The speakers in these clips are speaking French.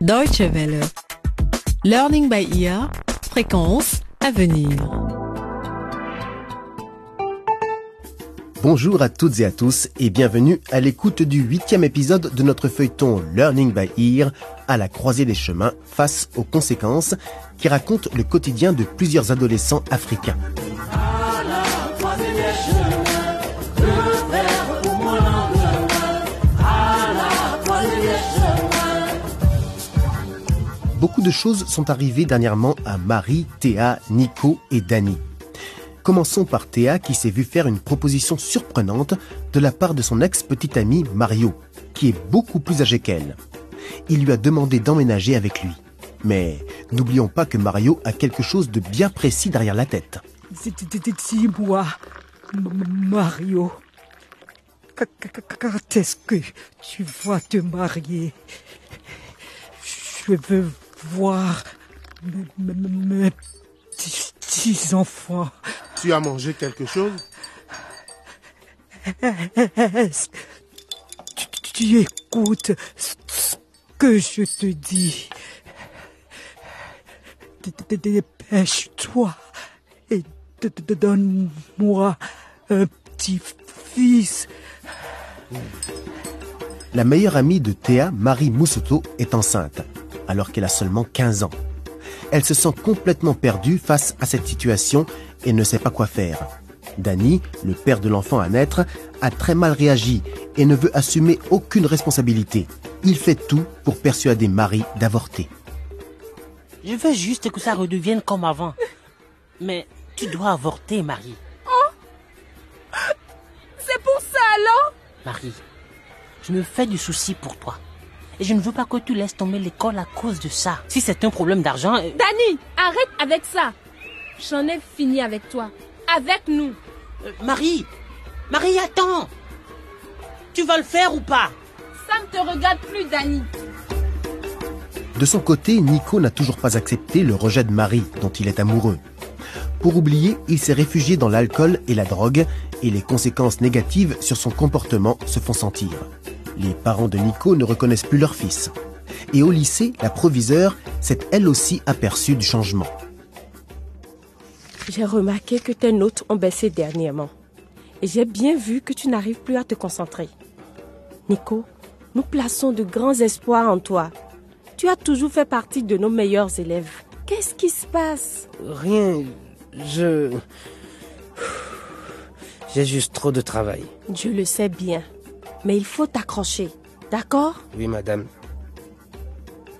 Deutsche Welle. Learning by ear. Fréquence à venir. Bonjour à toutes et à tous et bienvenue à l'écoute du huitième épisode de notre feuilleton Learning by Ear à la croisée des chemins face aux conséquences qui raconte le quotidien de plusieurs adolescents africains. Beaucoup de choses sont arrivées dernièrement à Marie, Théa, Nico et Dani. Commençons par Théa qui s'est vu faire une proposition surprenante de la part de son ex-petit ami Mario, qui est beaucoup plus âgé qu'elle. Il lui a demandé d'emménager avec lui. Mais n'oublions pas que Mario a quelque chose de bien précis derrière la tête. Dis-moi, Mario, quand est-ce que tu vas te marier? Je veux voir mes petits-enfants. Tu as mangé quelque chose? Est-ce que tu, tu écoutes ce que je te dis? Dépêche-toi et donne-moi un petit-fils. La meilleure amie de Théa, Marie Moussoto, est enceinte, alors qu'elle a seulement 15 ans. Elle se sent complètement perdue face à cette situation et ne sait pas quoi faire. Danny, le père de l'enfant à naître, a très mal réagi et ne veut assumer aucune responsabilité. Il fait tout pour persuader Marie d'avorter. Je veux juste que ça redevienne comme avant. Mais tu dois avorter, Marie. C'est pour ça alors? Marie, je me fais du souci pour toi. Et je ne veux pas que tu laisses tomber l'école à cause de ça. Si c'est un problème d'argent... euh, Dani, arrête avec ça. J'en ai fini avec toi. Avec nous. euh, Marie Marie, attends Tu vas le faire ou pas? Ça ne te regarde plus, Dani. De son côté, Nico n'a toujours pas accepté le rejet de Marie, dont il est amoureux. Pour oublier, il s'est réfugié dans l'alcool et la drogue, et les conséquences négatives sur son comportement se font sentir. Les parents de Nico ne reconnaissent plus leur fils. Et au lycée, la proviseure s'est elle aussi aperçue du changement. J'ai remarqué que tes notes ont baissé dernièrement. Et j'ai bien vu que tu n'arrives plus à te concentrer. Nico, nous plaçons de grands espoirs en toi. Tu as toujours fait partie de nos meilleurs élèves. Qu'est-ce qui se passe? Rien. Je. J'ai juste trop de travail. Je le sais bien. Mais il faut t'accrocher. D'accord? Oui, madame.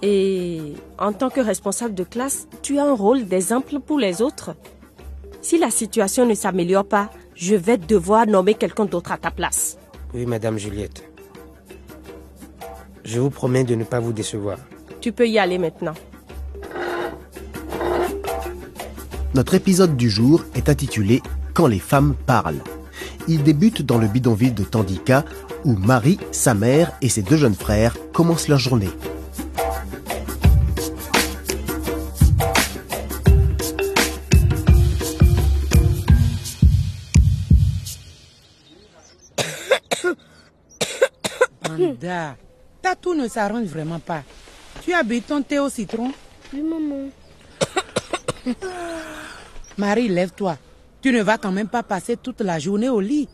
Et en tant que responsable de classe, tu as un rôle d'exemple pour les autres. Si la situation ne s'améliore pas, je vais devoir nommer quelqu'un d'autre à ta place. Oui, madame Juliette. Je vous promets de ne pas vous décevoir. Tu peux y aller maintenant. Notre épisode du jour est intitulé Quand les femmes parlent. Il débute dans le bidonville de Tandika où Marie, sa mère et ses deux jeunes frères commencent leur journée. Anda, ta tout ne s'arrange vraiment pas. Tu as bu ton thé au citron? Oui, maman. Marie, lève-toi. Tu ne vas quand même pas passer toute la journée au lit.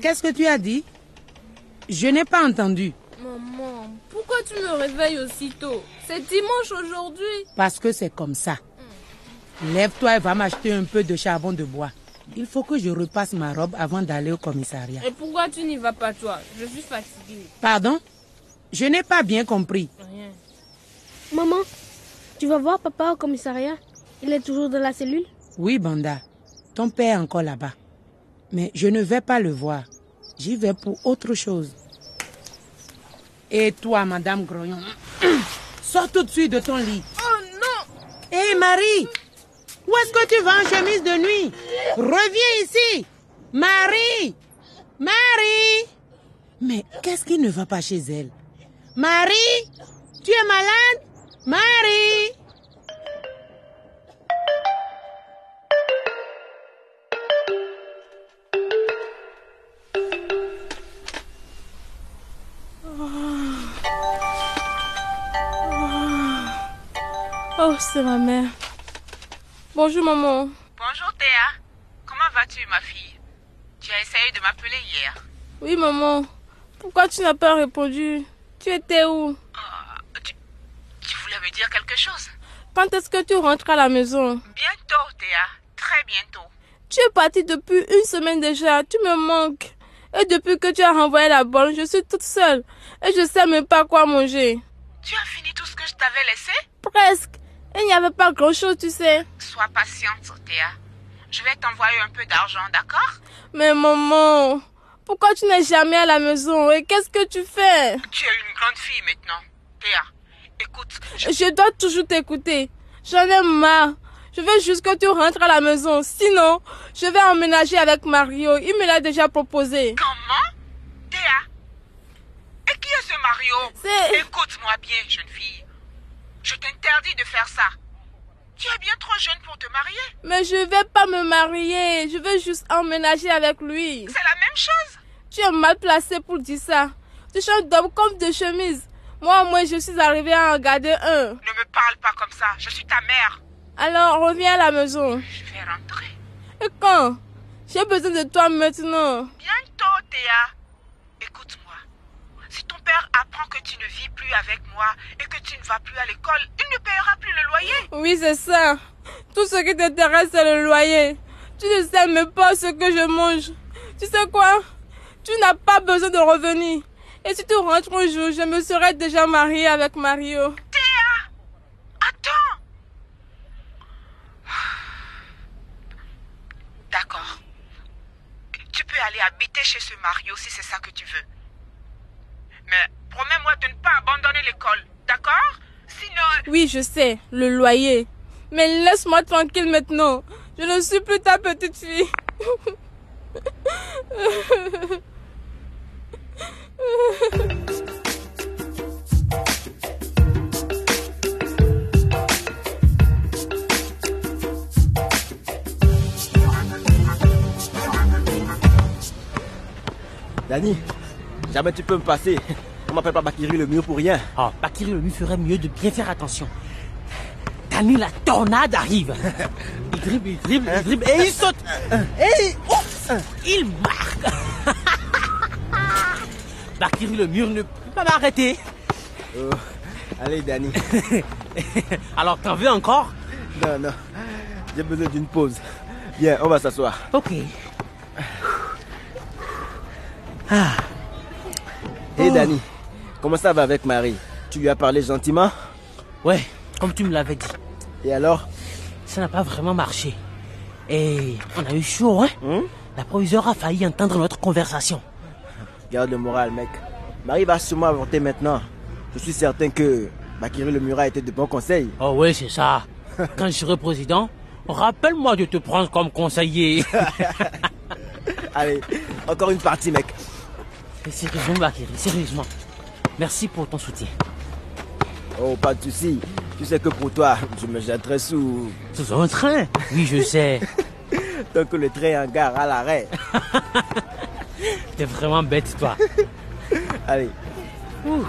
Qu'est-ce que tu as dit? Je n'ai pas entendu. Maman, pourquoi tu me réveilles aussitôt? C'est dimanche aujourd'hui. Parce que c'est comme ça. Lève-toi et va m'acheter un peu de charbon de bois. Il faut que je repasse ma robe avant d'aller au commissariat. Et pourquoi tu n'y vas pas, toi? Je suis fatiguée. Pardon? Je n'ai pas bien compris. Rien. Maman, tu vas voir papa au commissariat Il est toujours dans la cellule Oui, Banda. Ton père est encore là-bas. Mais je ne vais pas le voir. J'y vais pour autre chose. Et toi, Madame Grognon, sors tout de suite de ton lit. Oh non Hé, Marie Où est-ce que tu vas en chemise de nuit? Reviens ici Marie Marie Mais qu'est-ce qui ne va pas chez elle? Marie Tu es malade? Marie Oh, c'est ma mère. Bonjour, maman. Bonjour, Théa. Comment vas-tu, ma fille? Tu as essayé de m'appeler hier. Oui, maman. Pourquoi tu n'as pas répondu? Tu étais où? Tu voulais me dire quelque chose? Quand est-ce que tu rentres à la maison? Bientôt, Théa. Très bientôt. Tu es partie depuis une semaine déjà. Tu me manques. Et depuis que tu as renvoyé la bonne, je suis toute seule. Et je sais même pas quoi manger. Tu as fini tout ce que je t'avais laissé? Presque. Il n'y avait pas grand-chose, tu sais. Sois patiente, Théa. Je vais t'envoyer un peu d'argent, d'accord? Mais maman, pourquoi tu n'es jamais à la maison? Et qu'est-ce que tu fais? Tu es une grande fille maintenant. Théa, écoute. Je, je dois toujours t'écouter. J'en ai marre. Je veux juste que tu rentres à la maison. Sinon, je vais emménager avec Mario. Il me l'a déjà proposé. Comment? Théa Et qui est ce Mario? C'est... Écoute-moi bien, jeune fille. Je t'interdis de faire ça. Tu es bien trop jeune pour te marier. Mais je vais pas me marier. Je veux juste emménager avec lui. C'est la même chose. Tu es mal placé pour dire ça. Tu changes d'homme comme de chemise. Moi, moi, je suis arrivée à en garder un. Ne me parle pas comme ça. Je suis ta mère. Alors, reviens à la maison. Je vais rentrer. Et quand? J'ai besoin de toi maintenant. Bientôt, Théa. Père apprend que tu ne vis plus avec moi et que tu ne vas plus à l'école, il ne payera plus le loyer. Oui, c'est ça. Tout ce qui t'intéresse, c'est le loyer. Tu ne sais même pas ce que je mange. Tu sais quoi? Tu n'as pas besoin de revenir. Et si tu rentres un jour, je me serai déjà mariée avec Mario. Théa Attends D'accord. Tu peux aller habiter chez ce Mario si c'est ça que tu veux. Mais promets-moi de ne pas abandonner l'école, d'accord? Sinon... Oui, je sais, le loyer. Mais laisse-moi tranquille maintenant. Je ne suis plus ta petite fille. Dani, jamais tu peux me passer. On m'appelle pas Bakiri le mur pour rien. Oh, Bakiri le mur ferait mieux de bien faire attention. Dani, la tornade arrive. Il dribble, il dribble, il dribble et il saute. Et oups, il marque. Bakiri le mur ne peut pas m'arrêter. Oh, allez, Dani. Alors, t'en veux encore? Non, non. J'ai besoin d'une pause. Viens, on va s'asseoir. Ok. Ah. Dani, comment ça va avec Marie? Tu lui as parlé gentiment? Ouais, comme tu me l'avais dit. Et alors? Ça n'a pas vraiment marché. Et on a eu chaud, hein? Hmm? La proviseure a failli entendre notre conversation. Garde le moral, mec. Marie va sûrement avorter maintenant. Je suis certain que Bakiri le Murat était de bons conseils. Oh oui, c'est ça. Quand je serai président, rappelle-moi de te prendre comme conseiller. Allez, encore une partie, mec. Sérieusement, Bakiri, sérieusement. Merci pour ton soutien. Oh, pas de soucis. Tu sais que pour toi, je me jetterai sous... Sous un train? Oui, je sais. Tant que le train en gare à l'arrêt. T'es vraiment bête, toi. Allez. Ouh.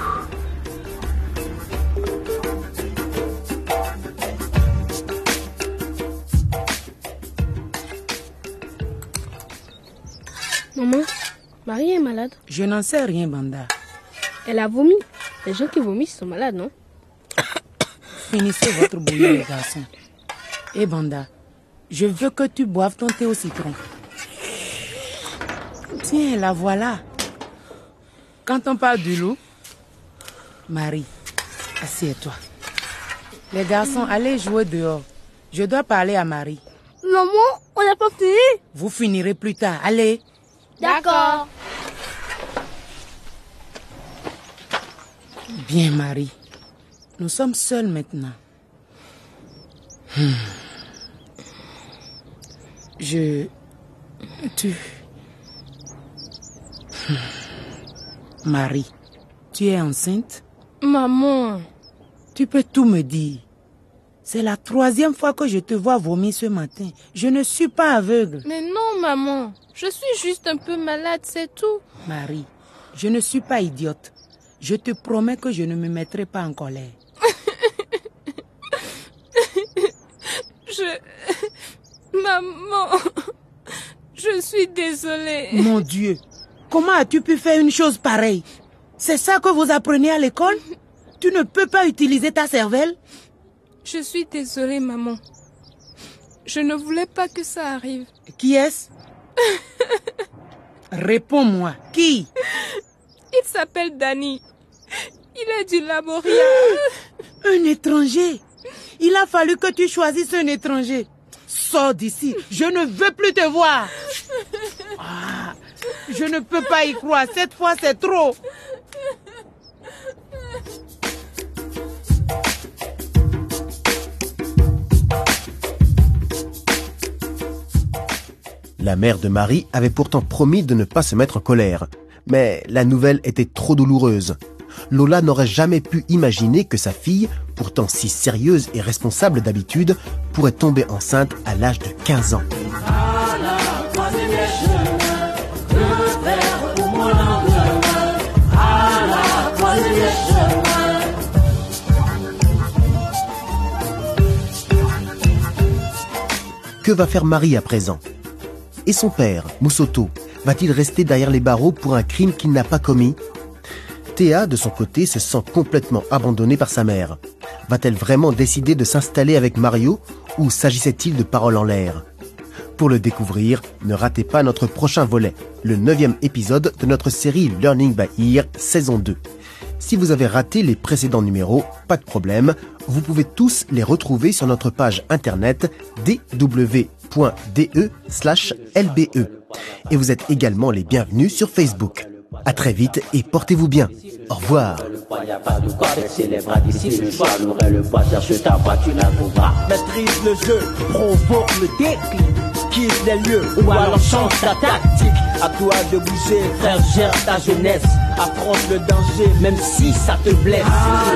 Marie est malade. Je n'en sais rien, Banda. Elle a vomi. Les gens qui vomissent sont malades, non? Finissez votre bouillon, les garçons. Et Banda, je veux que tu boives ton thé au citron. Tiens, la voilà. Quand on parle du loup, Marie, assieds-toi. Les garçons, allez jouer dehors. Je dois parler à Marie. Maman, on n'a pas fini? Vous finirez plus tard. Allez. D'accord. Bien, Marie. Nous sommes seuls maintenant. Hmm. Je... Tu... Hmm. Marie, tu es enceinte? Maman. Tu peux tout me dire. C'est la troisième fois que je te vois vomir ce matin. Je ne suis pas aveugle. Mais non, maman. Je suis juste un peu malade, c'est tout. Marie, je ne suis pas idiote. Je te promets que je ne me mettrai pas en colère. Je... Maman, je suis désolée. Mon Dieu, comment as-tu pu faire une chose pareille? C'est ça que vous apprenez à l'école? Tu ne peux pas utiliser ta cervelle? Je suis désolée, maman. Je ne voulais pas que ça arrive. Qui est-ce? Réponds-moi, qui? Il s'appelle Danny. Il est du Laboria. Un étranger Il a fallu que tu choisisses un étranger. Sors d'ici, je ne veux plus te voir. Ah, je ne peux pas y croire, cette fois c'est trop. La mère de Marie avait pourtant promis de ne pas se mettre en colère. Mais la nouvelle était trop douloureuse. Lola n'aurait jamais pu imaginer que sa fille, pourtant si sérieuse et responsable d'habitude, pourrait tomber enceinte à l'âge de 15 ans. Que va faire Marie à présent? Et son père, Moussoto, va-t-il rester derrière les barreaux pour un crime qu'il n'a pas commis? Théa, de son côté, se sent complètement abandonnée par sa mère. Va-t-elle vraiment décider de s'installer avec Mario ou s'agissait-il de paroles en l'air? Pour le découvrir, ne ratez pas notre prochain volet, le neuvième épisode de notre série Learning by Ear, saison 2. Si vous avez raté les précédents numéros, pas de problème, vous pouvez tous les retrouver sur notre page internet dw.de/lbe. Et vous êtes également les bienvenus sur Facebook. À très vite et portez-vous bien. Au revoir. Maîtrise le jeu, provoque le déclin, quitte les lieux ou alors change ta tactique. À toi de bouger, frère, gère ta jeunesse, affronte le danger, même si ça te blesse. Ah